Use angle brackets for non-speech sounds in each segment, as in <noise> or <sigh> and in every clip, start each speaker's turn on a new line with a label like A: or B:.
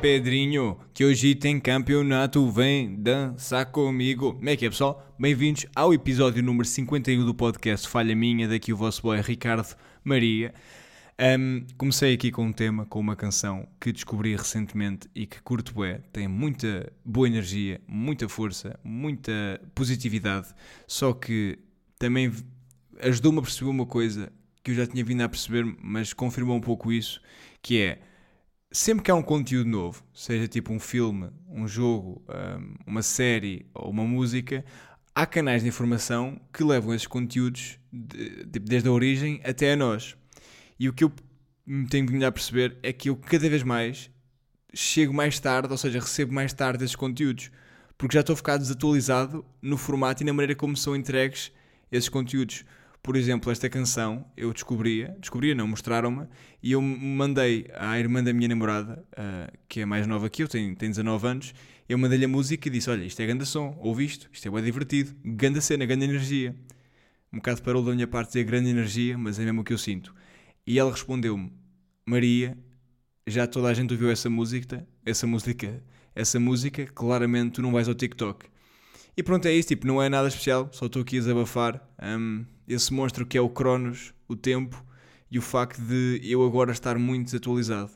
A: Pedrinho, que hoje tem campeonato, vem dançar comigo. Como é que é pessoal? Bem-vindos ao episódio número 51 do podcast Falha Minha, daqui o vosso boy Ricardo Maria. Um, comecei aqui com um tema, com uma canção que descobri recentemente e que curto bué, tem muita boa energia, muita força, muita positividade, só que também ajudou-me a perceber uma coisa que eu já tinha vindo a perceber, mas confirmou um pouco isso, que é sempre que há um conteúdo novo, seja tipo um filme, um jogo, uma série ou uma música, há canais de informação que levam esses conteúdos de, de, desde a origem até a nós. E o que eu tenho vindo a perceber é que eu cada vez mais chego mais tarde, ou seja, recebo mais tarde esses conteúdos, porque já estou a ficar desatualizado no formato e na maneira como são entregues esses conteúdos. Por exemplo, esta canção eu descobria, descobria não, mostraram-me, e eu mandei à irmã da minha namorada, uh, que é mais nova que eu, tem, tem 19 anos, eu mandei-lhe a música e disse: Olha, isto é grande som, ouvi isto, isto é bem divertido, grande cena, grande energia. Um bocado parou da minha parte dizer grande energia, mas é mesmo o que eu sinto. E ela respondeu-me: Maria, já toda a gente ouviu essa música, essa música, essa música, claramente tu não vais ao TikTok. E pronto, é isso, tipo, não é nada especial, só estou aqui a desabafar. Um, esse monstro que é o Cronos, o tempo e o facto de eu agora estar muito desatualizado.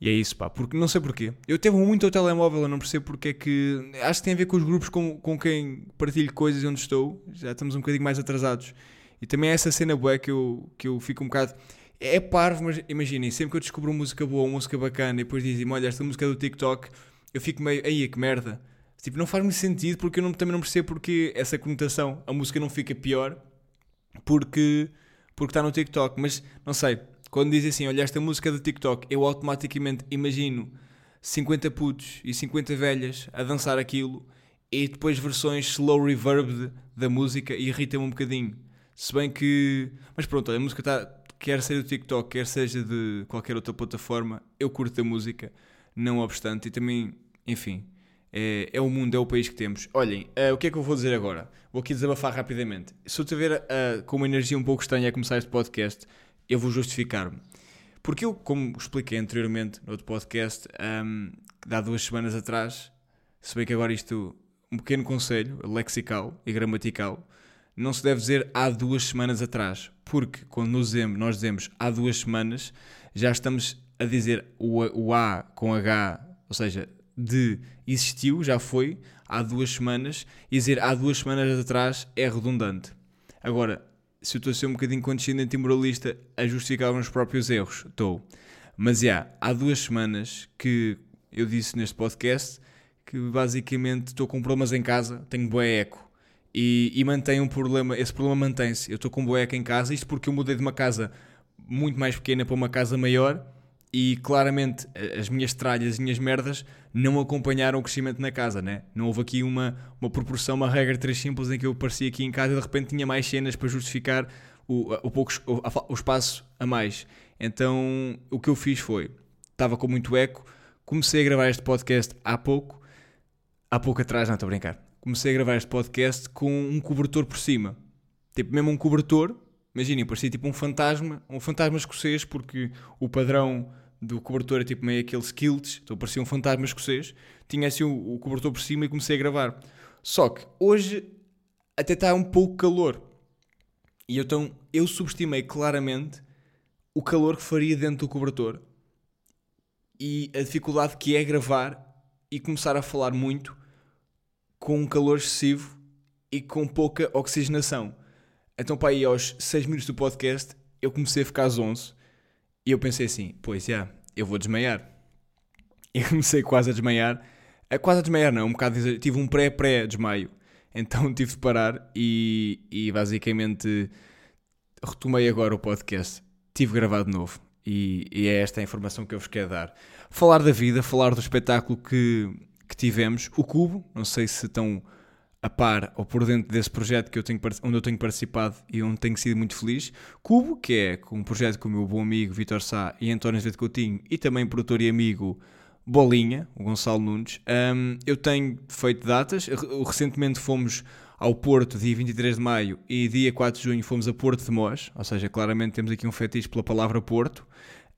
A: E é isso, pá, porque não sei porquê. Eu teve muito ao telemóvel, eu não percebo porque é que. Acho que tem a ver com os grupos com, com quem partilho coisas onde estou, já estamos um bocadinho mais atrasados. E também é essa cena boa que eu, que eu fico um bocado. É parvo, mas imaginem, sempre que eu descubro uma música boa, uma música bacana, e depois dizem-me, olha, esta música é do TikTok, eu fico meio, aí, que merda. Tipo, não faz muito sentido porque eu não, também não percebo porque essa conotação, a música não fica pior porque porque está no TikTok, mas não sei, quando dizem assim, olha esta música do TikTok, eu automaticamente imagino 50 putos e 50 velhas a dançar aquilo e depois versões slow reverb da música e irrita-me um bocadinho. Se bem que. Mas pronto, a música está. Quer seja do TikTok, quer seja de qualquer outra plataforma, eu curto a música, não obstante, e também, enfim, é, é, o mundo, é o país que temos. Olhem, uh, o que é que eu vou dizer agora? Vou aqui desabafar rapidamente. Se eu te ver uh, com uma energia um pouco estranha a começar este podcast, eu vou justificar-me. Porque eu, como expliquei anteriormente no outro podcast, um, há duas semanas atrás, se bem que agora isto, um pequeno conselho lexical e gramatical, não se deve dizer há duas semanas atrás, porque quando nós dizemos, nós dizemos há duas semanas, já estamos a dizer o, o A com H, ou seja, de existiu, já foi, há duas semanas, e dizer há duas semanas atrás é redundante. Agora, se eu estou a ser um bocadinho condescendente e moralista a justificar os próprios erros, estou. Mas já, há duas semanas que eu disse neste podcast que basicamente estou com problemas em casa, tenho boa eco e, e mantém um problema, esse problema mantém-se. Eu estou com boa eco em casa, isto porque eu mudei de uma casa muito mais pequena para uma casa maior e claramente as minhas tralhas, as minhas merdas não acompanharam o crescimento na casa, né? Não houve aqui uma, uma proporção, uma regra três simples em que eu aparecia aqui em casa e de repente tinha mais cenas para justificar o, o, pouco, o, o espaço a mais. Então o que eu fiz foi, estava com muito eco, comecei a gravar este podcast há pouco, há pouco atrás, não estou a brincar, comecei a gravar este podcast com um cobertor por cima, tipo mesmo um cobertor Imaginem, parecia tipo um fantasma, um fantasma escocês, porque o padrão do cobertor é tipo meio aqueles kilts, então parecia um fantasma escocês. Tinha assim o, o cobertor por cima e comecei a gravar. Só que hoje até está um pouco calor. E então eu subestimei claramente o calor que faria dentro do cobertor e a dificuldade que é gravar e começar a falar muito com um calor excessivo e com pouca oxigenação. Então, para aí aos 6 minutos do podcast, eu comecei a ficar às 11 e eu pensei assim: pois já, eu vou desmaiar. <laughs> E comecei quase a desmaiar. É quase a desmaiar, não, um bocado. Tive um pré-pré-desmaio. Então <laughs> tive de parar e, e basicamente retomei agora o podcast. Tive gravado de novo. E, e, é esta a informação que eu vos quero dar. Falar da vida, falar do espetáculo que, que tivemos. O Cubo, não sei se estão a par ou por dentro desse projeto que eu tenho, onde eu tenho participado e onde tenho sido muito feliz. Cubo, que é um projeto com o meu bom amigo Vitor Sá e António Zé Coutinho e também produtor e amigo Bolinha, o Gonçalo Nunes. Um, eu tenho feito datas, recentemente fomos ao Porto dia 23 de maio e dia 4 de junho fomos a Porto de Mós, ou seja, claramente temos aqui um fetiche pela palavra Porto.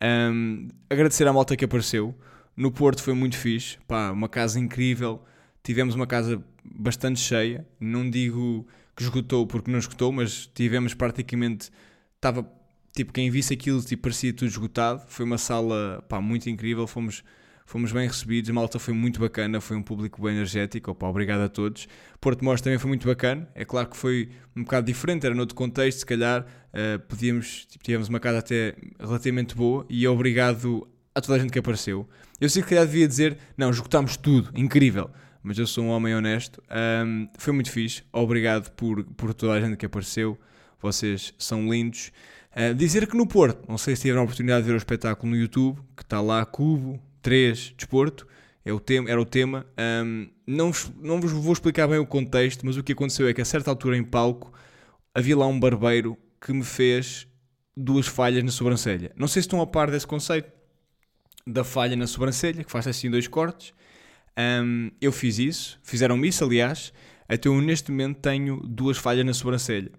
A: Um, agradecer à malta que apareceu, No Porto foi muito fixe, pá, uma casa incrível. Tivemos uma casa bastante cheia. Não digo que esgotou porque não esgotou, mas tivemos praticamente. Estava tipo, quem visse aquilo tipo, parecia tudo esgotado. Foi uma sala pá, muito incrível. Fomos, fomos bem recebidos. Malta foi muito bacana. Foi um público bem energético. Opa, obrigado a todos. Porto Mós também foi muito bacana. É claro que foi um bocado diferente, era noutro contexto. Se calhar uh, podíamos, tipo, tivemos uma casa até relativamente boa. E obrigado a toda a gente que apareceu. Eu sei que calhar devia dizer, não, esgotámos tudo, incrível. Mas eu sou um homem honesto. Um, foi muito fixe. Obrigado por, por toda a gente que apareceu. Vocês são lindos. Uh, dizer que no Porto, não sei se tiveram a oportunidade de ver o espetáculo no YouTube, que está lá Cubo 3 Desporto, é o tema, era o tema. Um, não, vos, não vos vou explicar bem o contexto, mas o que aconteceu é que a certa altura em palco havia lá um barbeiro que me fez duas falhas na sobrancelha. Não sei se estão a par desse conceito da falha na sobrancelha, que faz assim dois cortes. Um, eu fiz isso, fizeram-me isso, aliás. Até eu neste momento tenho duas falhas na sobrancelha.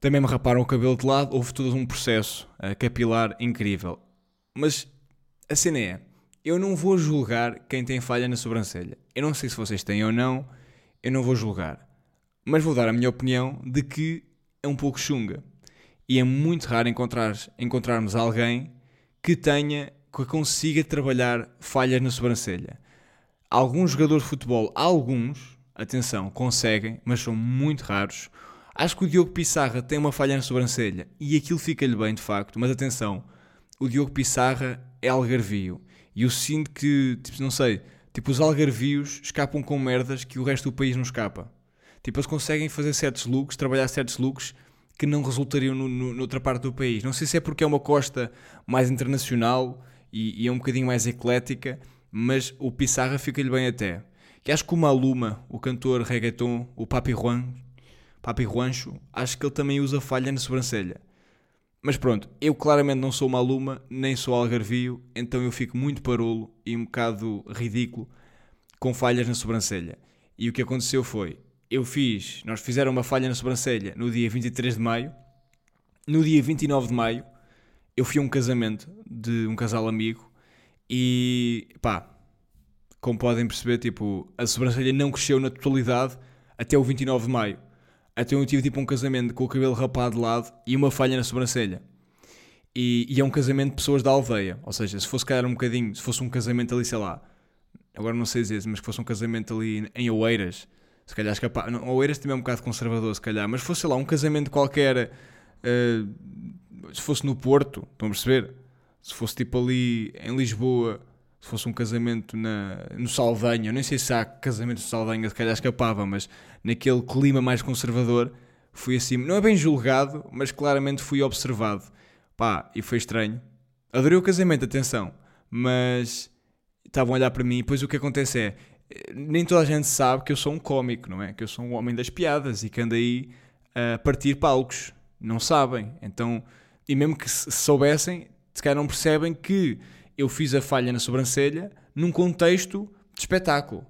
A: Também me raparam o cabelo de lado, houve todo um processo uh, capilar incrível. Mas a cena é, eu não vou julgar quem tem falha na sobrancelha. Eu não sei se vocês têm ou não, eu não vou julgar. Mas vou dar a minha opinião de que é um pouco chunga. E é muito raro encontrar, encontrarmos alguém que tenha, que consiga trabalhar falhas na sobrancelha. Alguns jogadores de futebol, alguns, atenção, conseguem, mas são muito raros. Acho que o Diogo Pissarra tem uma falha na sobrancelha e aquilo fica-lhe bem de facto, mas atenção, o Diogo Pissarra é algarvio e eu sinto que, tipo, não sei, tipo, os algarvios escapam com merdas que o resto do país não escapa. Tipo, eles conseguem fazer certos looks, trabalhar certos looks que não resultariam no, no, noutra parte do país. Não sei se é porque é uma costa mais internacional e, e é um bocadinho mais eclética, mas o Pissarra fica-lhe bem até. Que acho que o Maluma, o cantor reggaeton, o Papi Juan, Papi Juancho, acho que ele também usa falha na sobrancelha. Mas pronto, eu claramente não sou Maluma, nem sou Algarvio, então eu fico muito parolo e um bocado ridículo com falhas na sobrancelha. E o que aconteceu foi, eu fiz, nós fizeram uma falha na sobrancelha no dia 23 de maio, no dia 29 de maio, eu fui a um casamento de um casal amigo e pá, como podem perceber, tipo, a sobrancelha não cresceu na totalidade até o 29 de maio. Até eu tive tipo um casamento com o cabelo rapado de lado e uma falha na sobrancelha. E, e, é um casamento de pessoas da aldeia. Ou seja, se fosse calhar um bocadinho, se fosse um casamento ali, sei lá, agora não sei dizer, mas que fosse um casamento ali em Oeiras, se calhar escapar. Não, Oeiras também é um bocado conservador, se calhar, mas fosse sei lá um casamento qualquer, uh, se fosse no Porto, estão a perceber? Se fosse tipo ali em Lisboa, se fosse um casamento na, no Saldanha, eu nem sei se há casamento no Saldanha, se calhar escapava, mas naquele clima mais conservador, fui assim, não é bem julgado, mas claramente fui observado. Pá, e foi estranho. Adorei o casamento, atenção, mas estavam a olhar para mim e depois o que acontece é, nem toda a gente sabe que eu sou um cómico, não é? Que eu sou um homem das piadas e que ando aí a partir palcos. Não sabem. Então, e mesmo que soubessem, se calhar não percebem que eu fiz a falha na sobrancelha num contexto de espetáculo.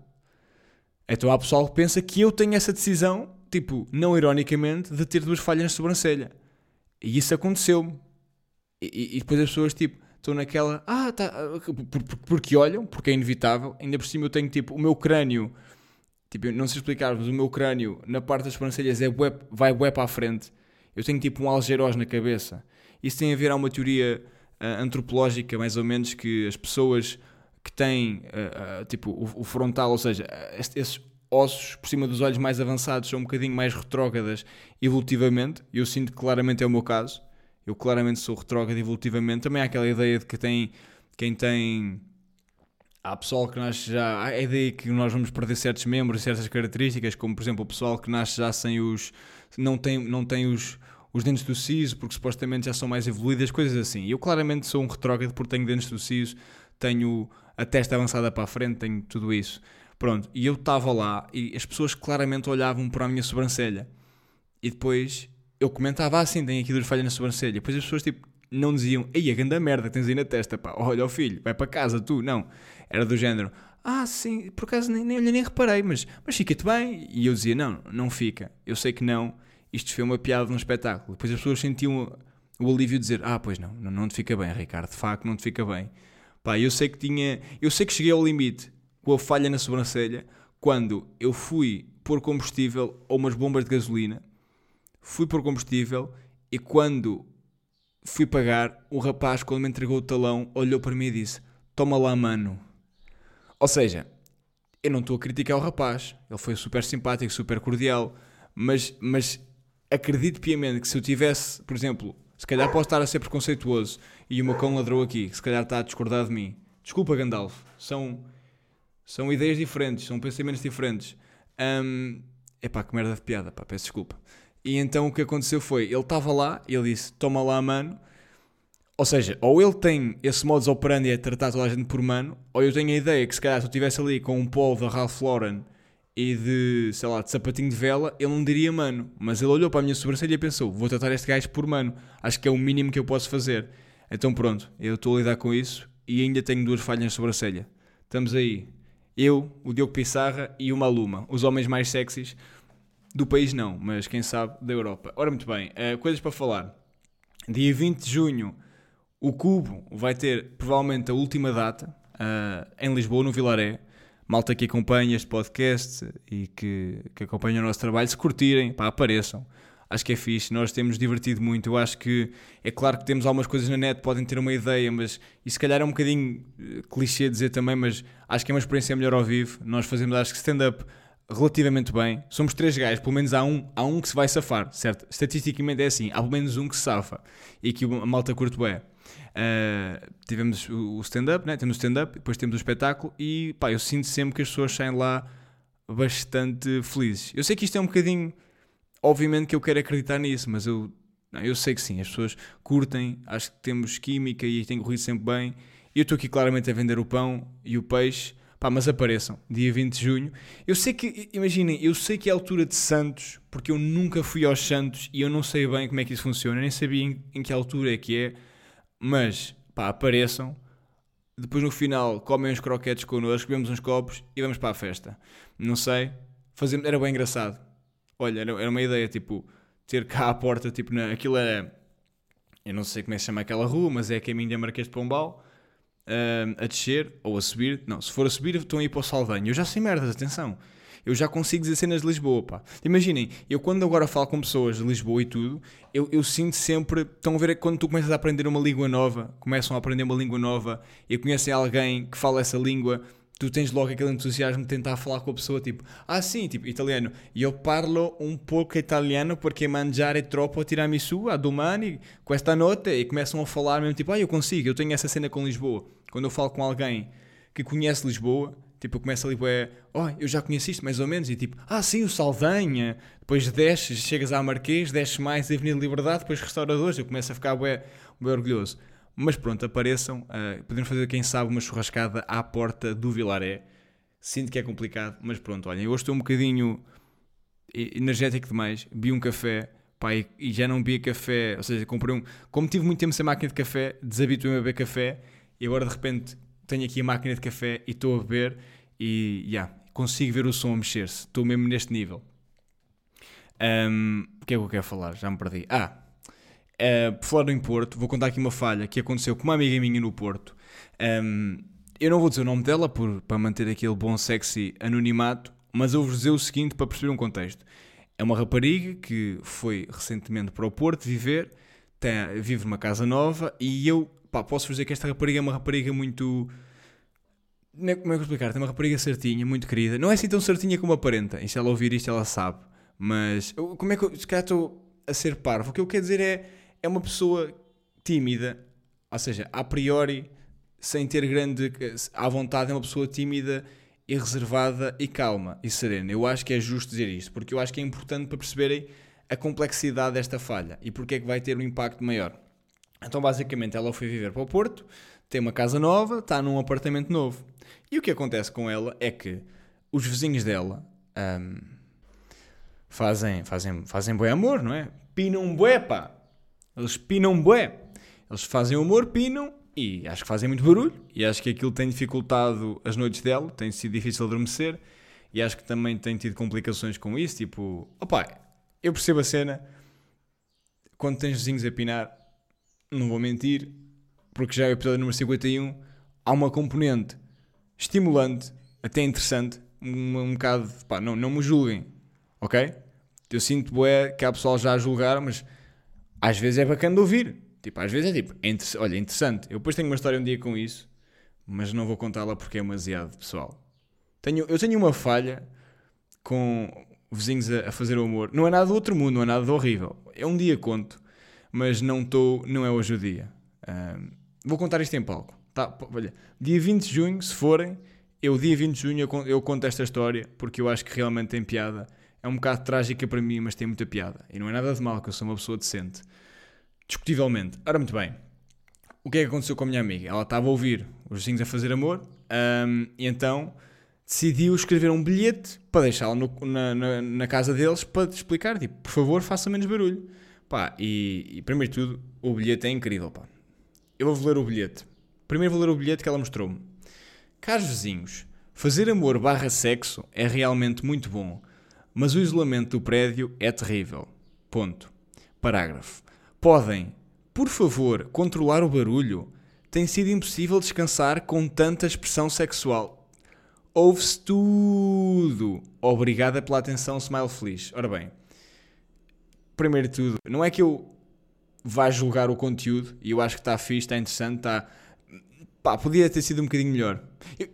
A: Então há pessoal que pensa que eu tenho essa decisão, tipo, não ironicamente, de ter duas falhas na sobrancelha. E isso aconteceu-me. E, e, depois as pessoas, tipo, estão naquela. Ah, tá. Porque olham, porque é inevitável. Ainda por cima eu tenho, tipo, o meu crânio. Tipo, não sei explicar, mas o meu crânio na parte das sobrancelhas é bué, vai bué para a frente. Eu tenho, tipo, um algeroz na cabeça. Isso tem a ver a uma teoria uh, antropológica, mais ou menos, que as pessoas que têm uh, tipo o, o, frontal, ou seja, esses ossos por cima dos olhos mais avançados são um bocadinho mais retrógradas evolutivamente. Eu sinto que claramente é o meu caso. Eu claramente sou retrógrado evolutivamente. Também há aquela ideia de que tem quem tem há pessoal que nasce já. Há a ideia que nós vamos perder certos membros, certas características, como por exemplo o pessoal que nasce já sem os. não tem, não tem os, os dentes do siso, porque supostamente já são mais evoluídas, coisas assim. Eu claramente sou um retrógrado porque tenho dentes do siso, tenho a testa avançada para a frente, tenho tudo isso. Pronto, e eu estava lá e as pessoas claramente olhavam para a minha sobrancelha. E depois eu comentava assim, tenho aqui duas falhas na sobrancelha. E depois as pessoas tipo não diziam, ei, a grande merda que tens aí na testa, pá, olha o filho, vai para casa, tu, não. Era do género, ah, sim, por acaso nem, nem, nem reparei, mas, mas fica-te bem. E eu dizia, não, não fica, eu sei que não, isto foi uma piada num espetáculo. Depois as pessoas sentiam o alívio de dizer: Ah, pois não, não, não te fica bem, Ricardo, de facto não te fica bem. Pá, eu sei que tinha. Eu sei que cheguei ao limite com a falha na sobrancelha quando eu fui pôr combustível a umas bombas de gasolina, fui pôr combustível e quando fui pagar, o rapaz, quando me entregou o talão, olhou para mim e disse: Toma lá, mano. Ou seja, eu não estou a criticar o rapaz, ele foi super simpático, super cordial, mas, mas acredito piamente que se eu tivesse, por exemplo, se calhar posso estar a ser preconceituoso e o meu cão ladrou aqui, se calhar está a discordar de mim. Desculpa, Gandalf, são, são ideias diferentes, são pensamentos diferentes. Um, epá, que merda de piada, pá, peço desculpa. E então o que aconteceu foi, ele estava lá e ele disse, toma lá, mano. Ou seja, ou ele tem esse modus operandi a tratar toda a gente por mano, ou eu tenho a ideia que se calhar se eu estivesse ali com um polo da Ralph Lauren e de, sei lá, de sapatinho de vela, ele não diria mano. Mas ele olhou para a minha sobrancelha e pensou: vou tratar este gajo por mano. Acho que é o mínimo que eu posso fazer. Então pronto, eu estou a lidar com isso e ainda tenho duas falhas na sobrancelha. Estamos aí. Eu, o Diogo Pissarra e o Maluma, os homens mais sexys do país não, mas quem sabe da Europa. Ora, muito bem, uh, coisas para falar. Dia 20 de junho, o Cubo vai ter provavelmente a última data uh, em Lisboa, no Vilaré malta que acompanha este podcast e que, que acompanha o nosso trabalho, se curtirem, pá, apareçam. Acho que é fixe, nós temos divertido muito. Eu acho que é claro que temos algumas coisas na net, podem ter uma ideia, mas e se calhar é um bocadinho eh, clichê dizer também, mas acho que é uma experiência melhor ao vivo. Nós fazemos, acho que stand-up relativamente bem. Somos três gajos, pelo menos há um, há um que se vai safar, certo? Estatisticamente é assim, há pelo menos um que se safa e que a malta curto bem. Uh, tivemos o stand-up, né? temos o stand-up, depois temos o espetáculo e pá, eu sinto sempre que as pessoas saem lá bastante felizes. Eu sei que isto é um bocadinho, obviamente que eu quero acreditar nisso, mas eu, não, eu sei que sim, as pessoas curtem, acho que temos química e tem corrido sempre bem. Eu estou aqui claramente a vender o pão e o peixe, pá, mas apareçam, dia 20 de junho. Eu sei que, imaginem, eu sei que é a altura de Santos, porque eu nunca fui aos Santos e eu não sei bem como é que isso funciona, nem sabia em, em que altura é que é mas, pá, apareçam. Depois no final comem uns croquetes connosco, bebemos uns copos e vamos para a festa. Não sei, fazemos, era bem engraçado. Olha, era, era uma ideia, tipo, ter cá à porta, tipo, na, aquilo é. Eu não sei como é que se chama aquela rua, mas é a caminho da Marquês de Pombal. Uh, a descer ou a subir. Não, se for a subir, estão a ir para o Saldanha. Eu já sei merdas, atenção eu já consigo dizer cenas de Lisboa, pá. Imaginem, eu quando agora falo com pessoas de Lisboa e tudo, eu, eu sinto sempre, estão a ver quando tu começas a aprender uma língua nova, começam a aprender uma língua nova e conhecem alguém que fala essa língua, tu tens logo aquele entusiasmo de tentar falar com a pessoa, tipo, ah sim, tipo, italiano, eu parlo um pouco italiano porque mangiare troppo tiramisu a domani, questa notte, e começam a falar mesmo, tipo, ah, eu consigo, eu tenho essa cena com Lisboa. Quando eu falo com alguém que conhece Lisboa, Tipo, começa ali, é, oh, eu já conheci isto mais ou menos, e tipo, ah, sim, o Saldanha. Depois desces, chegas à Marquês, desces mais a Avenida Liberdade, depois restauradores. Eu começo a ficar bem, bem orgulhoso. Mas pronto, apareçam. Uh, podemos fazer, quem sabe, uma churrascada à porta do Vilaré. Sinto que é complicado, mas pronto, olhem, hoje estou um bocadinho energético demais. Vi um café, pá, e, e já não bebia café, ou seja, comprei um. Como tive muito tempo sem máquina de café, desabituei-me a beber café e agora de repente tenho aqui a máquina de café e estou a beber e yeah, consigo ver o som a mexer-se. Estou mesmo neste nível. Um, o que é que eu quero falar? Já me perdi. Ah, uh, por falar em Porto, vou contar aqui uma falha que aconteceu com uma amiga minha no Porto. Um, eu não vou dizer o nome dela por, para manter aquele bom sexy anonimato, mas eu vou dizer o seguinte para perceber um contexto. É uma rapariga que foi recentemente para o Porto viver, tem, vive numa casa nova e eu pá, posso dizer que esta rapariga é uma rapariga muito como é que eu explicar? Tem uma rapariga certinha, muito querida. Não é assim tão certinha como aparenta. E se ela ouvir isto, ela sabe. Mas como é que eu. Se calhar estou a ser parvo. O que eu quero dizer é. É uma pessoa tímida. Ou seja, a priori, sem ter grande. À vontade, é uma pessoa tímida e reservada e calma e serena. Eu acho que é justo dizer isto. Porque eu acho que é importante para perceberem a complexidade desta falha e porque é que vai ter um impacto maior. Então, basicamente, ela foi viver para o Porto, tem uma casa nova, está num apartamento novo. E o que acontece com ela é que os vizinhos dela um, fazem, fazem, fazem bué amor, não é? Pinam bué, pá. Eles pinam bué. Eles fazem amor, pinam e acho que fazem muito barulho. E acho que aquilo tem dificultado as noites dela, tem sido difícil adormecer. E acho que também tem tido complicações com isso. Tipo, opá, eu percebo a cena. Quando tens vizinhos a pinar, não vou mentir, porque já é o episódio número 51 há uma componente estimulante, até interessante, um, um bocado, pá, não, não me julguem, ok? Eu sinto bué que há pessoal já a julgar, mas às vezes é bacana de ouvir. Tipo, às vezes é tipo, é inter olha, interessante. Eu depois tenho uma história um dia com isso, mas não vou contá-la porque é demasiado pessoal. Tenho, eu tenho uma falha com vizinhos a, a fazer o amor. Não é nada do outro mundo, não é nada de horrível. É um dia conto, mas não estou, não é hoje o dia. Um, vou contar isto em palco. Tá, olha, dia 20 de junho, se forem, eu dia 20 de junho eu, conto esta história porque eu acho que realmente tem piada. É um bocado trágica para mim, mas tem muita piada. E não é nada de mal, que eu sou uma pessoa decente. Discutivelmente. Ora, muito bem. O que é que aconteceu com a minha amiga? Ela estava a ouvir os vizinhos a fazer amor um, e então decidiu escrever um bilhete para deixá-la na, na, na, casa deles para te explicar, tipo, por favor, faça menos barulho. Pá, e, e primeiro de tudo, o bilhete é incrível, pá. Eu vou ler o bilhete. Primeiro vou ler o bilhete que ela mostrou-me. Caros vizinhos, fazer amor barra sexo é realmente muito bom, mas o isolamento do prédio é terrível. Ponto. Parágrafo. Podem, por favor, controlar o barulho? Tem sido impossível descansar com tanta expressão sexual. Ouve-se tudo. Obrigada pela atenção, Smile Feliz. Ora bem, primeiro de tudo, não é que eu vá julgar o conteúdo e eu acho que está fixe, está interessante, está. Pá, podia ter sido um bocadinho melhor.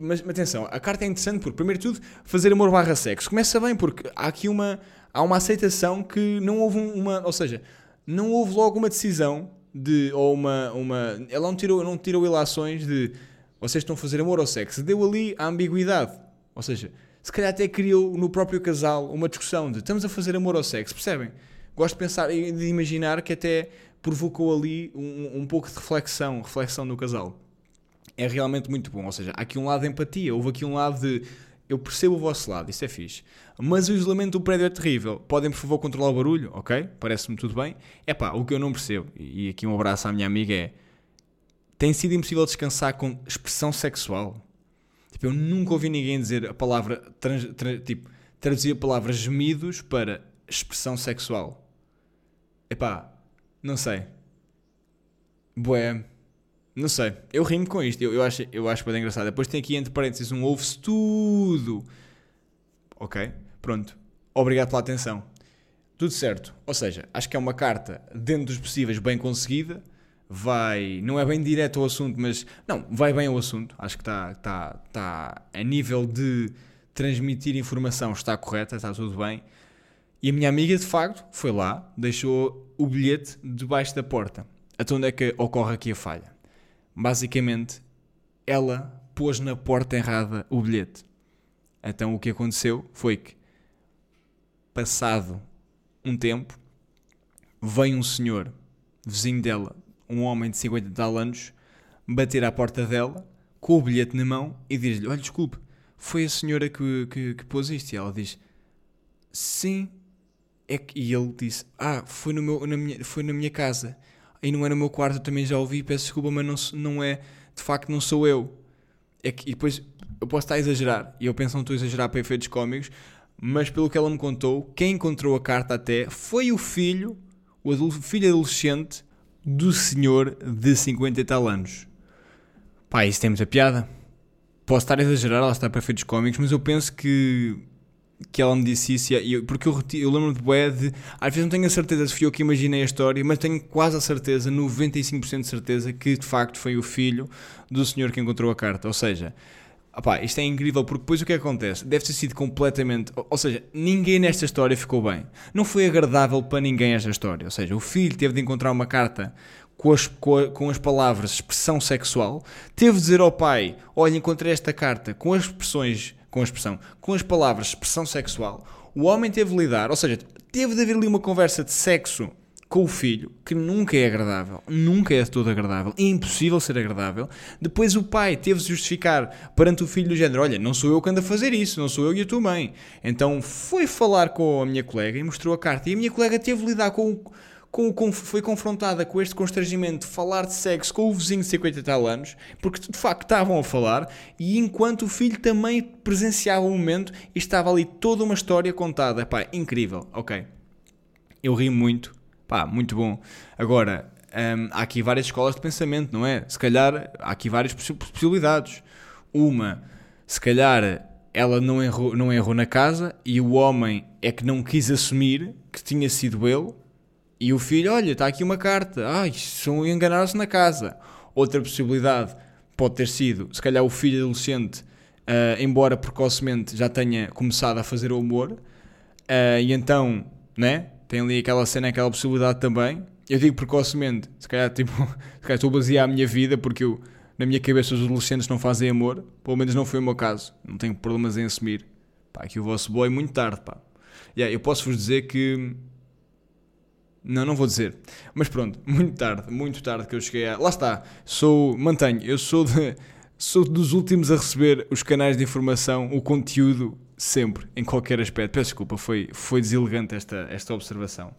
A: Mas, mas atenção, a carta é interessante porque, primeiro de tudo, fazer amor barra sexo. Começa bem porque há aqui uma, há uma aceitação que não houve uma. Ou seja, não houve logo uma decisão de. Ou uma. uma ela não tirou, não tirou ilações de vocês estão a fazer amor ou sexo. Deu ali a ambiguidade. Ou seja, se calhar até criou no próprio casal uma discussão de estamos a fazer amor ou sexo, percebem? Gosto de pensar e de imaginar que até provocou ali um, um pouco de reflexão, reflexão no casal. É realmente muito bom. Ou seja, há aqui um lado de empatia, houve aqui um lado de eu percebo o vosso lado, isso é fixe. Mas o isolamento do prédio é terrível. Podem, por favor, controlar o barulho? Ok, parece-me tudo bem. É pá, o que eu não percebo, e aqui um abraço à minha amiga, é tem sido impossível descansar com expressão sexual. Tipo, eu nunca ouvi ninguém dizer a palavra, trans, trans, tipo, traduzir a palavra gemidos para expressão sexual. Epá, não sei. Bué, não sei. Eu rimo com isto, eu, eu acho, eu acho bem engraçado. Depois tem aqui entre parênteses um ouve-se tudo. Ok, pronto. Obrigado pela atenção. Tudo certo. Ou seja, acho que é uma carta, dentro dos possíveis, bem conseguida vai, não é bem direto ao assunto, mas não, vai bem ao assunto. Acho que está tá, tá, a nível de transmitir informação está correta, está tudo bem. E a minha amiga, de facto, foi lá, deixou o bilhete debaixo da porta. Até onde é que ocorre aqui a falha? Basicamente, ela pôs na porta errada o bilhete. Então o que aconteceu foi que, passado um tempo, vem um senhor, vizinho dela, um homem de 50 e tal anos bater à porta dela com o bilhete na mão e diz-lhe: Olha, desculpe, foi a senhora que, que, que pôs isto? E ela diz: Sim. É que, e ele disse: Ah, foi, no meu, na minha, foi na minha casa. E não é no meu quarto, eu também já ouvi, peço desculpa, mas não, não é, de facto, não sou eu. É que, e depois eu posso estar a exagerar, e eu penso não estou a exagerar para efeitos cómicos, mas pelo que ela me contou, quem encontrou a carta até foi o filho, o adulto, filho adolescente do senhor de 50 e tal anos. Pá, isso tem muita piada. Posso estar a exagerar, ela está para efeitos cómicos, mas eu penso que, que ela me disse isso, e, porque eu, eu lembro de de. Às vezes não tenho a certeza se fui eu que imaginei a história, mas tenho quase a certeza, 95% de certeza, que de facto foi o filho do senhor que encontrou a carta. Ou seja, Opá, isto é incrível porque depois o que acontece? Deve ter sido completamente. Ou seja, ninguém nesta história ficou bem. Não foi agradável para ninguém esta história. Ou seja, o filho teve de encontrar uma carta com as, com as palavras expressão sexual, teve de dizer ao pai: Olha, encontrei esta carta com as expressões. Com a expressão, com as palavras expressão sexual, o homem teve de lidar, ou seja, teve de haver ali uma conversa de sexo com o filho, que nunca é agradável, nunca é todo agradável, é impossível ser agradável. Depois o pai teve de justificar perante o filho do género: Olha, não sou eu que ando a fazer isso, não sou eu e a tua mãe. Então foi falar com a minha colega e mostrou a carta. E a minha colega teve de lidar com, com, com, foi confrontada com este constrangimento de falar de sexo com o vizinho de 50 e tal anos, porque de facto estavam a falar, e enquanto o filho também presenciava o momento e estava ali toda uma história contada. Pá, incrível, ok. Eu ri muito, Pá, muito bom. Agora, um, há aqui várias escolas de pensamento, não é? Se calhar há aqui várias possibilidades. Uma, se calhar ela não errou, não errou na casa e o homem é que não quis assumir que tinha sido ele e o filho, olha, está aqui uma carta, ai, são enganaram-se na casa. Outra possibilidade pode ter sido, se calhar o filho adolescente, uh, embora precocemente já tenha começado a fazer o amor, uh, e então, né, tem ali aquela cena, aquela possibilidade também. Eu digo precocemente, se calhar, <laughs> tipo, se calhar estou basear a minha vida porque eu na minha cabeça os adolescentes não fazem amor, pelo menos não foi o meu caso, não tenho problemas em assumir. Pá, que o vosso boy muito tarde, pá. Yeah, eu posso vos dizer que. Não, não vou dizer. Mas pronto, <laughs> muito tarde, muito tarde que eu cheguei a. Lá está, sou. Mantenho, eu sou, de, <laughs> sou dos últimos a receber os canais de informação, o conteúdo, sempre, em qualquer aspecto. Peço desculpa, foi, foi deselegante esta, esta observação.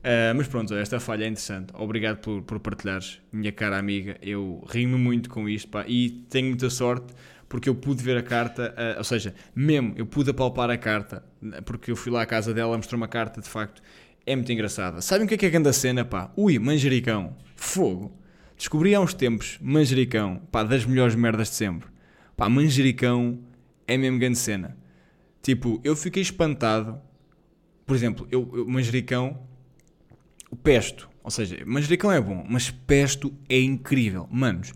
A: Uh, mas pronto, esta falha é interessante. Obrigado por, por partilhares, minha cara amiga. Eu rio-me muito com isto pá, e tenho muita sorte porque eu pude ver a carta, uh, ou seja, mesmo eu pude apalpar a carta, porque eu fui lá à casa dela, mostrou uma carta, de facto, é muito engraçada. Sabem o que é que é grande cena, pá? Ui, manjericão, fogo. Descobri há uns tempos manjericão, pá, das melhores merdas de sempre. Pá, manjericão é mesmo grande cena. Tipo, eu fiquei espantado, por exemplo, eu, eu manjericão o pesto, ou seja, manjericão é bom, mas pesto é incrível. Manos,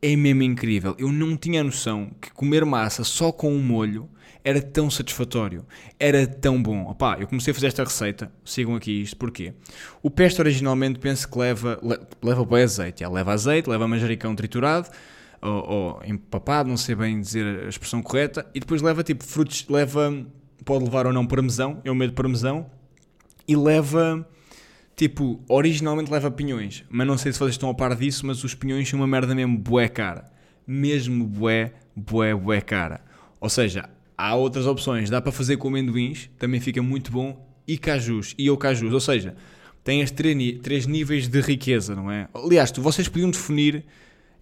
A: é mesmo incrível. Eu não tinha noção que comer massa só com um molho era tão satisfatório, era tão bom. Opá, eu comecei a fazer esta receita, sigam aqui isto, porquê? O pesto originalmente penso que leva, leva bem azeite, já, leva azeite, leva manjericão triturado, ou, ou, empapado, não sei bem dizer a expressão correta, e depois leva tipo frutos, leva, pode levar ou não parmesão, eu medo parmesão, e leva Tipo, originalmente leva pinhões, mas não sei se vocês estão a par disso, mas os pinhões são uma merda mesmo bué cara. Mesmo bué, bué, bué cara. Ou seja, há outras opções. Dá para fazer com amendoins, também fica muito bom, e cajus, e ou cajus. Ou seja, tem as três, três níveis de riqueza, não é? Aliás, vocês podiam definir,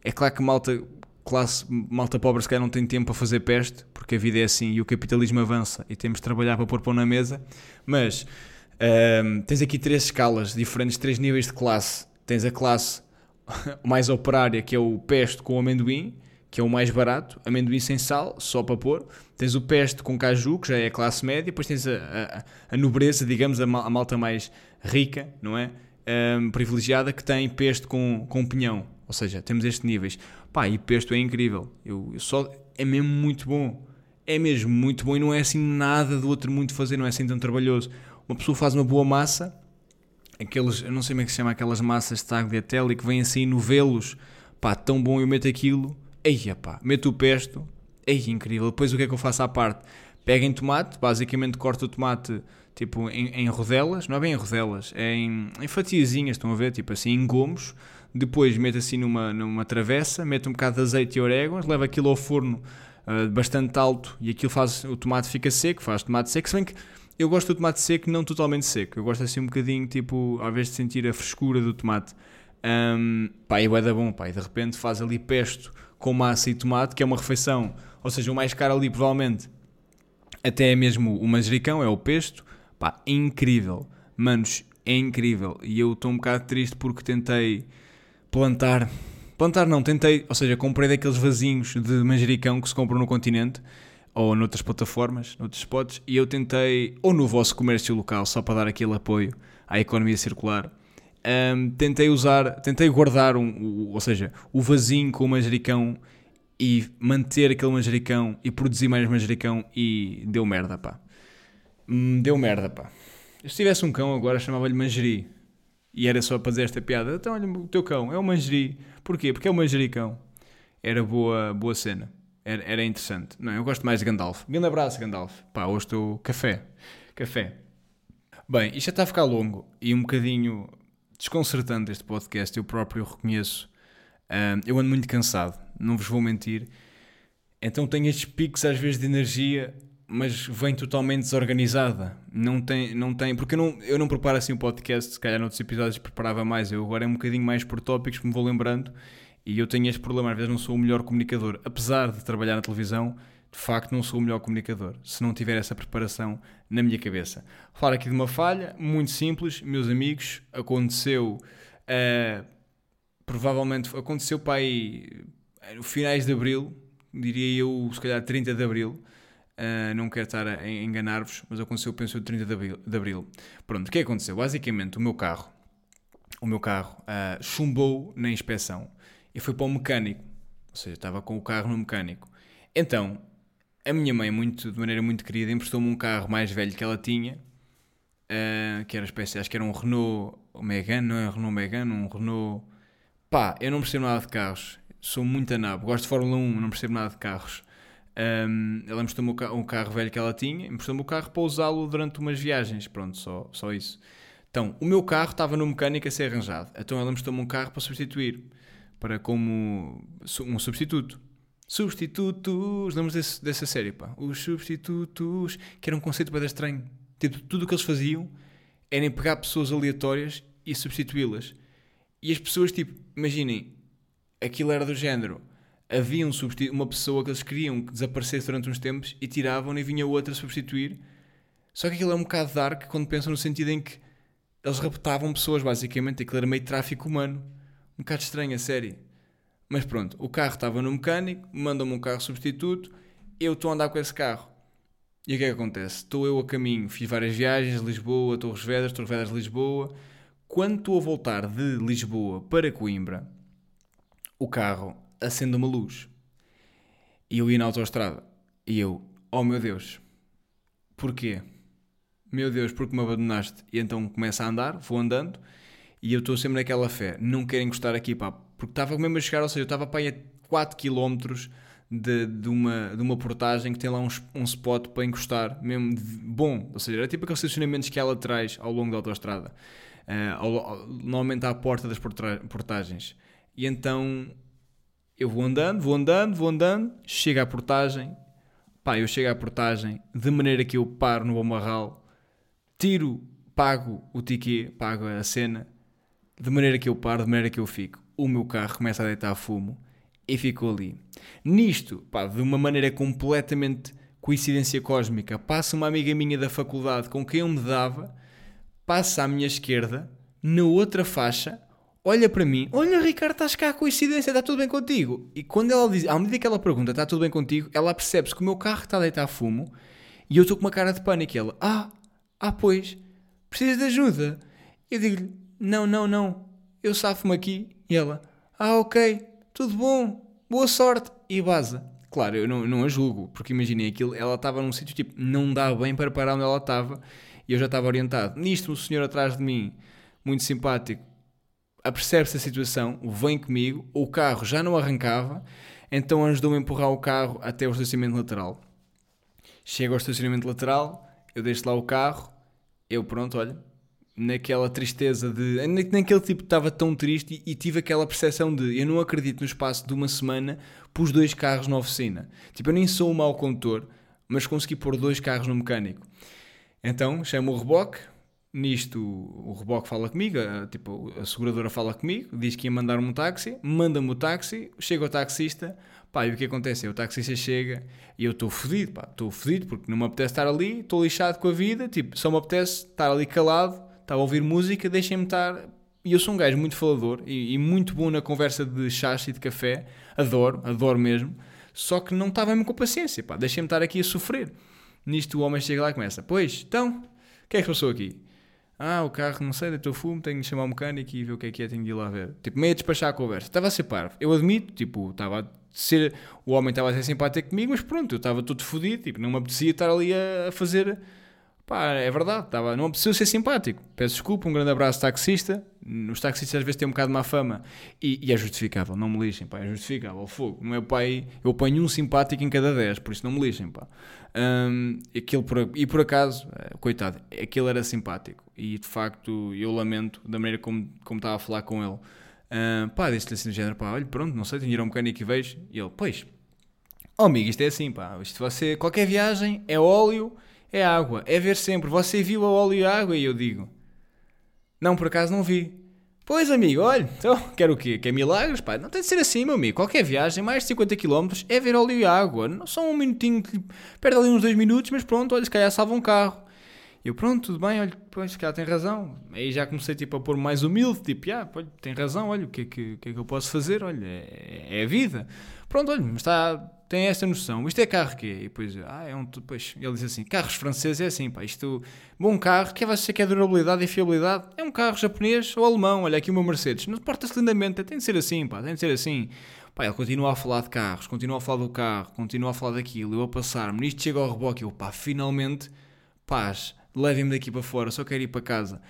A: é claro que malta, classe, malta pobre se calhar não tem tempo para fazer peste, porque a vida é assim e o capitalismo avança e temos de trabalhar para pôr pão na mesa, mas tens aqui três escalas diferentes, três níveis de classe. Tens a classe <laughs> mais operária, que é o pesto com amendoim, que é o mais barato, amendoim sem sal, só para pôr. Tens o pesto com caju, que já é a classe média. Depois tens a, a, a nobreza, digamos, a, a, malta mais rica, não é? Um, privilegiada, que tem pesto com, com pinhão. Ou seja, temos estes níveis. Pá, e pesto é incrível. Eu, eu só, é mesmo muito bom. É mesmo muito bom e não é assim nada do outro muito fazer, não é assim tão trabalhoso uma pessoa faz uma boa massa, aqueles, eu não sei como é que se chama, aquelas massas de tagliatelle que vêm assim novelos, pá, tão bom, eu meto aquilo, eia pá, meto o pesto, ei, incrível. Depois o que é que eu faço à parte? Pego em tomate, basicamente corto o tomate tipo em, em rodelas, não é bem em rodelas, é em, em fatiazinhas, estão a ver, tipo assim, em gomos. Depois meto assim numa, numa travessa, meto um bocado de azeite e orégãos, levo aquilo ao forno uh, bastante alto e aquilo faz, o tomate fica seco, faz tomate seco, se bem que eu gosto do tomate seco, não totalmente seco. Eu gosto assim um bocadinho, tipo, ao invés de sentir a frescura do tomate. Um, pá, e é da bom, pá. E de repente faz ali pesto com massa e tomate, que é uma refeição. Ou seja, o mais caro ali, provavelmente, até é mesmo o manjericão, é o pesto. Pá, é incrível. Manos, é incrível. E eu estou um bocado triste porque tentei plantar. Plantar não, tentei, ou seja, comprei daqueles vasinhos de manjericão que se compram no continente ou noutras plataformas, noutros spots, e eu tentei, ou no vosso comércio local, só para dar aquele apoio à economia circular, um, tentei usar, tentei guardar, um, ou seja, o vasinho com o manjericão e manter aquele manjericão e produzir mais manjericão e deu merda, pá. Hum, deu merda, pá. Se tivesse um cão agora chamava-lhe manjeri. E era só para dizer esta piada. Então, olha, o teu cão é o manjeri. Porquê? Porque é o manjericão. Era boa, boa cena. Era, era interessante. Não, eu gosto mais de Gandalf. Grande abraço, Gandalf. Pá, hoje estou café. Café. Bem, isto já está a ficar longo e um bocadinho desconcertante este podcast, eu próprio reconheço. Uh, eu ando muito cansado, não vos vou mentir. Então tenho estes picos às vezes de energia, mas vem totalmente desorganizada. Não tem, não tem, porque eu não, eu não preparo assim o um podcast, se calhar noutros episódios preparava mais. Eu agora é um bocadinho mais por tópicos, me vou lembrando e eu tenho este problema, às vezes não sou o melhor comunicador. Apesar de trabalhar na televisão, de facto não sou o melhor comunicador, se não tiver essa preparação na minha cabeça. Falar aqui de uma falha, muito simples, meus amigos, aconteceu uh, provavelmente aconteceu para aí no finais de Abril, diria eu, se calhar 30 de Abril. Uh, não quero estar a enganar-vos, mas aconteceu, penso, 30 de abril, de abril. Pronto, o que é que aconteceu? Basicamente, o meu carro, o meu carro uh, chumbou na inspeção e foi para o mecânico. Ou seja, estava com o carro no mecânico. Então, a minha mãe, muito, de maneira muito querida, emprestou-me um carro mais velho que ela tinha, uh, que era espécie, acho que era um Renault Megane, não é um Renault Megane, um Renault... Pá, eu não percebo nada de carros, sou muito anabo, gosto de Fórmula 1, não percebo nada de carros. Um, ela emprestou-me um carro velho que ela tinha, emprestou-me o carro para usá-lo durante umas viagens, pronto, só, só isso. Então, o meu carro estava no mecânico a ser arranjado, então ela emprestou-me um carro para substituir, para como um substituto. Substitutos, lembras desse, dessa série, pá? Os substitutos, que era um conceito bem estranho. Tipo, tudo o que eles faziam era pegar pessoas aleatórias e substituí-las. E as pessoas, tipo, imaginem, aquilo era do género havia um uma pessoa que eles queriam que desaparecesse durante uns tempos e tiravam e vinha outra a substituir. Só que aquilo é um bocado dark quando pensam no sentido em que eles raptavam pessoas, basicamente. Aquilo era meio tráfico humano. Um bocado estranho, a série. Mas pronto, o carro estava no mecânico, mandam-me um carro substituto, eu estou a andar com esse carro. E o que é que acontece? Estou eu a caminho, fiz várias viagens, Lisboa, Torres Vedras, Torres Vedras, Lisboa. Quando estou a voltar de Lisboa para Coimbra, o carro acende uma luz. E eu ia na autoestrada. E eu, oh meu Deus, porquê? Meu Deus, porque me abandonaste? E então começa a andar, vou andando, e eu estou sempre naquela fé, não quero encostar aqui, pá, porque estava mesmo a chegar, ou seja, eu estava para aí a 4 km de, de, uma, de uma portagem que tem lá um, um spot para encostar, mesmo de, bom, ou seja, era tipo aqueles estacionamentos que ela traz ao longo da autoestrada, uh, ao, normalmente à porta das portagens. E então eu vou andando, vou andando, vou andando, chego à portagem, pá, eu chego à portagem de maneira que eu paro no Bomarral, tiro, pago o ticket, pago a cena, de maneira que eu paro, de maneira que eu fico. O meu carro começa a deitar fumo e ficou ali. Nisto, pá, de uma maneira completamente coincidência cósmica, passa uma amiga minha da faculdade com quem eu me dava, passa à minha esquerda, na outra faixa, olha para mim, olha Ricardo, estás cá, coincidência, está tudo bem contigo? E quando ela diz, à medida que ela pergunta, está tudo bem contigo, ela percebe-se que o meu carro está a deitar fumo e eu estou com uma cara de pânico. E ela, ah, ah, pois, precisas de ajuda? Eu digo-lhe, não, não, não, eu safo-me aqui. E ela, ah, ok, tudo bom, boa sorte. E vaza. Claro, eu não, não a julgo, porque imaginei aquilo, ela estava num sítio tipo, não dá bem para parar onde ela estava e eu já estava orientado. Nisto, um senhor atrás de mim, muito simpático, apercebe-se a situação, vem comigo, o carro já não arrancava, então ajudou-me a empurrar o carro até o estacionamento lateral. Chego ao estacionamento lateral, eu deixo lá o carro, eu pronto, olha, naquela tristeza de. Naquele tipo estava tão triste e, e, tive aquela percepção de eu não acredito no espaço de uma semana pus dois carros na oficina. Tipo, eu nem sou um mau condutor, mas consegui pôr dois carros no mecânico. Então chamo o reboque, Nisto, o reboque fala comigo, a, tipo, a seguradora fala comigo, diz que ia mandar-me um táxi, manda-me o táxi, chega o taxista, pá, e o que acontece? O taxista chega e eu estou fodido, pá, estou fodido porque não me apetece estar ali, estou lixado com a vida, tipo, só me apetece estar ali calado, estar a ouvir música, deixem-me estar. E eu sou um gajo muito falador e, e muito bom na conversa de chás e de café, adoro, adoro mesmo, só que não estava mesmo com paciência, pá, deixem-me estar aqui a sofrer. Nisto o homem chega lá e começa, pois, então, o que é que passou aqui? Ah, o carro, não sei, deitou fumo, tenho de chamar o mecânico e ver o que é que é, tenho de ir lá ver. Tipo, meio a despachar a conversa. Estava a ser parvo. Eu admito, tipo, estava a ser. O homem estava a ser simpático comigo, mas pronto, eu estava todo fodido, tipo, não me apetecia estar ali a, fazer. Pá, é verdade, estava, não apetecia ser simpático. Peço desculpa, um grande abraço, taxista. Os taxistas às vezes têm um bocado de má fama e, e é justificável, não me lixem, pá, é justificável. O fogo, o meu pai, eu ponho um simpático em cada 10, por isso não me lixem, pá. Um, aquilo por, e por acaso, eh, coitado, aquele era simpático e de facto eu lamento da maneira como, como estava a falar com ele. Um, pá, disse-lhe assim do género, pá, olha, pronto, não sei, tenho de ir ao mecânico e vejo. E ele, pois, oh amigo, isto é assim, pá, isto você, qualquer viagem é óleo, é água, é ver sempre, você viu o óleo e a água? E eu digo, não, por acaso não vi. Pois, amigo, olha, então, <laughs> quer o quê? Quer milagres? Pá, não tem de ser assim, meu amigo. Qualquer viagem, mais de 50 km, é ver óleo e água. Não só um minutinho, perde ali uns dois minutos, mas pronto, olha, se calhar salva um carro. Eu, pronto, tudo bem, olha, pois, cá tem razão. Aí já comecei, tipo, a pôr mais humilde, tipo, ah, olha, tem razão, olha, o que é que, que, é que eu posso fazer? Olha, é, é a vida. Pronto, olha, está, tem esta noção. Isto é carro que E depois, ah, é um, ele diz assim, carros franceses é assim, pá, isto, bom carro, que vai ser que é durabilidade e fiabilidade? É um carro japonês ou alemão, olha aqui meu Mercedes. Não porta-se lindamente, tem de ser assim, pá, tem de ser assim. Pá, ele continua a falar de carros, continua a falar do carro, continua a falar daquilo, eu a passar-me, nisto chega ao reboque, eu, pá, finalmente, paz, levem-me daqui para fora, só quero ir para casa.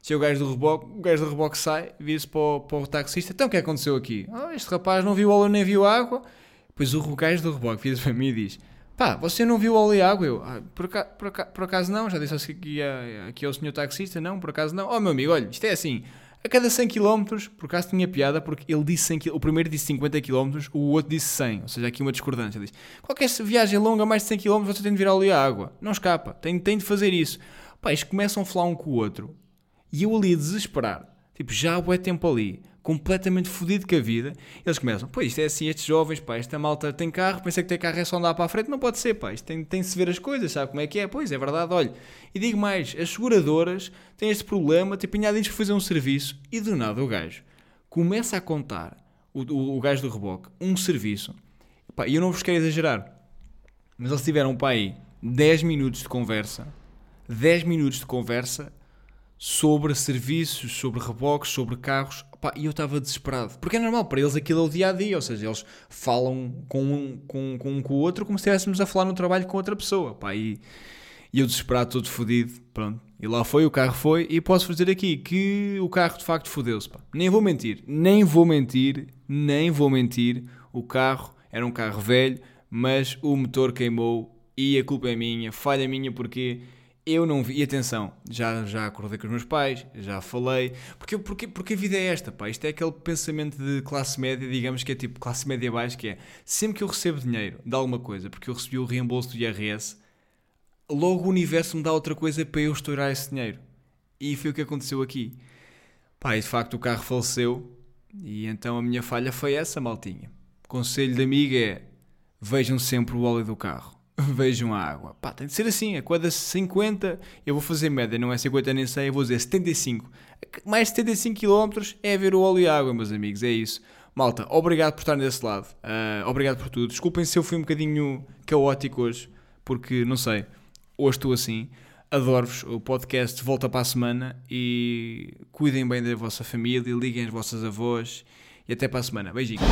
A: Chega o gajo do reboque, o gajo do reboque sai, vira-se para, para o taxista, então o é que aconteceu aqui? Ah, este rapaz não viu óleo nem viu água. Depois o gajo do reboque vira-se para mim e diz, pá, você não viu e água? Eu, ah, por, acaso, por, por, acaso, não, já disse aqui, aqui ao senhor taxista, não, por acaso não. Oh meu amigo, olha, isto é assim, a cada 100 km, por acaso tinha piada, porque ele disse 100 km, o primeiro disse 50 km, o outro disse 100, ou seja, aqui uma discordância. Ele diz, qualquer viagem longa, mais de 100 km, você tem de vir ali à água, não escapa, tem, tem de fazer isso. Pá, eles começam a falar um com o outro, e eu ali a desesperar, tipo, já há tempo ali, completamente fodido com a vida, eles começam, pô, isto é assim, estes jovens, pá, esta malta tem carro, pensa que ter carro é só andar para a frente, não pode ser, pá, isto tem, tem de se ver as coisas, sabe como é que é? Pois, é verdade, olha, e digo mais, as seguradoras têm este problema, tipo, apanhadinhos para fazer um serviço, e do nada o gajo começa a contar, o, o, o gajo do reboque, um serviço, pá, e eu não vos quero exagerar, mas eles tiveram, pá, aí, 10 minutos de conversa, 10 minutos de conversa sobre serviços, sobre reboques, sobre carros, Pá, e eu estava desesperado. Porque é normal, para eles aquilo é o dia a dia, ou seja, eles falam com um com, com, com o outro como se estivéssemos a falar no trabalho com outra pessoa. Pá, e, e eu desesperado, todo fodido, pronto. E lá foi, o carro foi, e posso dizer aqui que o carro de facto fodeu-se. Nem vou mentir, nem vou mentir, nem vou mentir. O carro era um carro velho, mas o motor queimou e a culpa é minha, falha minha porque eu não vi, e atenção, já, já acordei com os meus pais, já falei, porque, porque, porque a vida é esta, pá, isto é aquele pensamento de classe média, digamos que é tipo classe média baixa, que é, sempre que eu recebo dinheiro de alguma coisa, porque eu recebi o reembolso do IRS, logo o universo me dá outra coisa para eu estourar esse dinheiro. E foi o que aconteceu aqui. Pá, e de facto o carro faleceu, e então a minha falha foi essa, maltinha. Conselho de amiga é, vejam sempre o óleo do carro <laughs> vejam a água. Pá, tem de ser assim, a cada 50, eu vou fazer média, não é 50 nem 100, eu vou dizer 75. Mais 75 km é ver o óleo e a água, meus amigos, é isso. Malta, obrigado por estar desse lado, uh, obrigado por tudo. Desculpem se eu fui um bocadinho caótico hoje, porque, não sei, hoje estou assim. Adoro-vos, o podcast volta para a semana e cuidem bem da vossa família, liguem as vossas avós e até para a semana. Beijinhos.